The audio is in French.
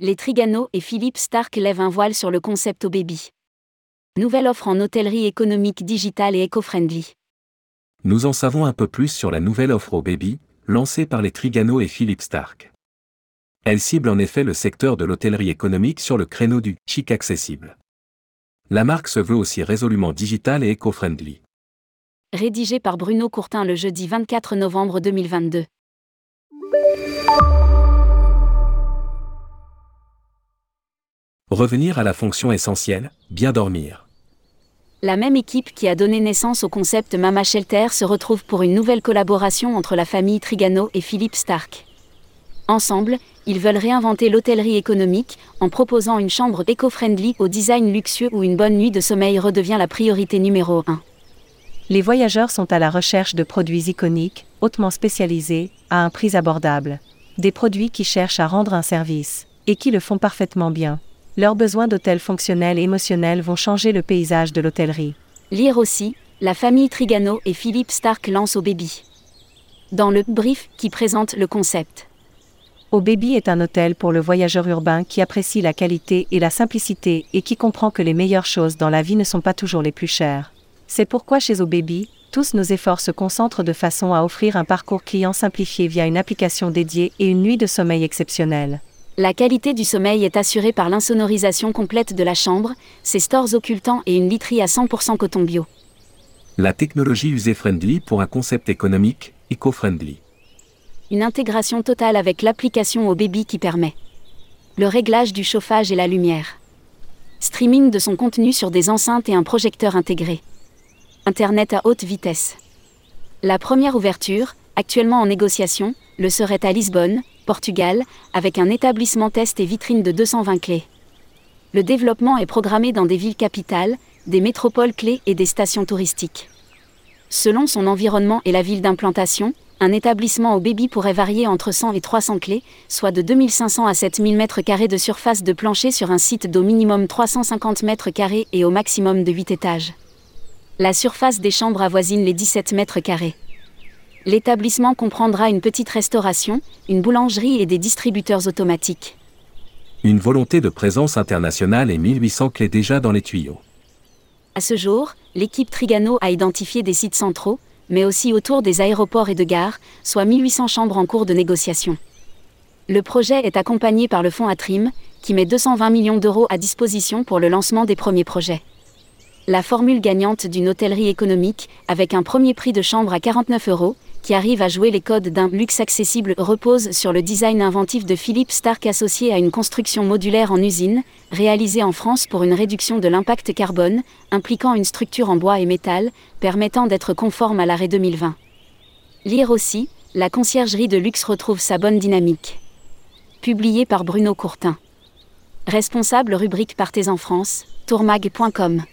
les Trigano et Philippe Stark lèvent un voile sur le concept au baby. Nouvelle offre en hôtellerie économique digitale et éco-friendly. Nous en savons un peu plus sur la nouvelle offre au baby, lancée par les Trigano et Philippe Stark. Elle cible en effet le secteur de l'hôtellerie économique sur le créneau du chic accessible. La marque se veut aussi résolument digitale et éco-friendly. Rédigé par Bruno Courtin le jeudi 24 novembre 2022. Revenir à la fonction essentielle, bien dormir. La même équipe qui a donné naissance au concept Mama Shelter se retrouve pour une nouvelle collaboration entre la famille Trigano et Philippe Stark. Ensemble, ils veulent réinventer l'hôtellerie économique en proposant une chambre éco-friendly au design luxueux où une bonne nuit de sommeil redevient la priorité numéro 1. Les voyageurs sont à la recherche de produits iconiques, hautement spécialisés, à un prix abordable. Des produits qui cherchent à rendre un service, et qui le font parfaitement bien. Leurs besoins d'hôtels fonctionnels et émotionnels vont changer le paysage de l'hôtellerie. Lire aussi, la famille Trigano et Philippe Stark lancent au baby. Dans le brief qui présente le concept. Au Baby est un hôtel pour le voyageur urbain qui apprécie la qualité et la simplicité et qui comprend que les meilleures choses dans la vie ne sont pas toujours les plus chères. C'est pourquoi chez Au Baby, tous nos efforts se concentrent de façon à offrir un parcours client simplifié via une application dédiée et une nuit de sommeil exceptionnelle. La qualité du sommeil est assurée par l'insonorisation complète de la chambre, ses stores occultants et une literie à 100% coton bio. La technologie user-friendly pour un concept économique, eco-friendly. Une intégration totale avec l'application au baby qui permet le réglage du chauffage et la lumière. Streaming de son contenu sur des enceintes et un projecteur intégré. Internet à haute vitesse. La première ouverture, actuellement en négociation, le serait à Lisbonne, Portugal, avec un établissement test et vitrine de 220 clés. Le développement est programmé dans des villes capitales, des métropoles clés et des stations touristiques. Selon son environnement et la ville d'implantation, un établissement au baby pourrait varier entre 100 et 300 clés, soit de 2500 à 7000 m2 de surface de plancher sur un site d'au minimum 350 m2 et au maximum de 8 étages. La surface des chambres avoisine les 17 m2. L'établissement comprendra une petite restauration, une boulangerie et des distributeurs automatiques. Une volonté de présence internationale et 1800 clés déjà dans les tuyaux. À ce jour, l'équipe Trigano a identifié des sites centraux, mais aussi autour des aéroports et de gares, soit 1800 chambres en cours de négociation. Le projet est accompagné par le fonds Atrim, qui met 220 millions d'euros à disposition pour le lancement des premiers projets la formule gagnante d'une hôtellerie économique, avec un premier prix de chambre à 49 euros, qui arrive à jouer les codes d'un luxe accessible, repose sur le design inventif de Philippe Stark associé à une construction modulaire en usine, réalisée en France pour une réduction de l'impact carbone, impliquant une structure en bois et métal, permettant d'être conforme à l'arrêt 2020. Lire aussi, la conciergerie de luxe retrouve sa bonne dynamique. Publié par Bruno Courtin. Responsable rubrique Partez en France, tourmag.com.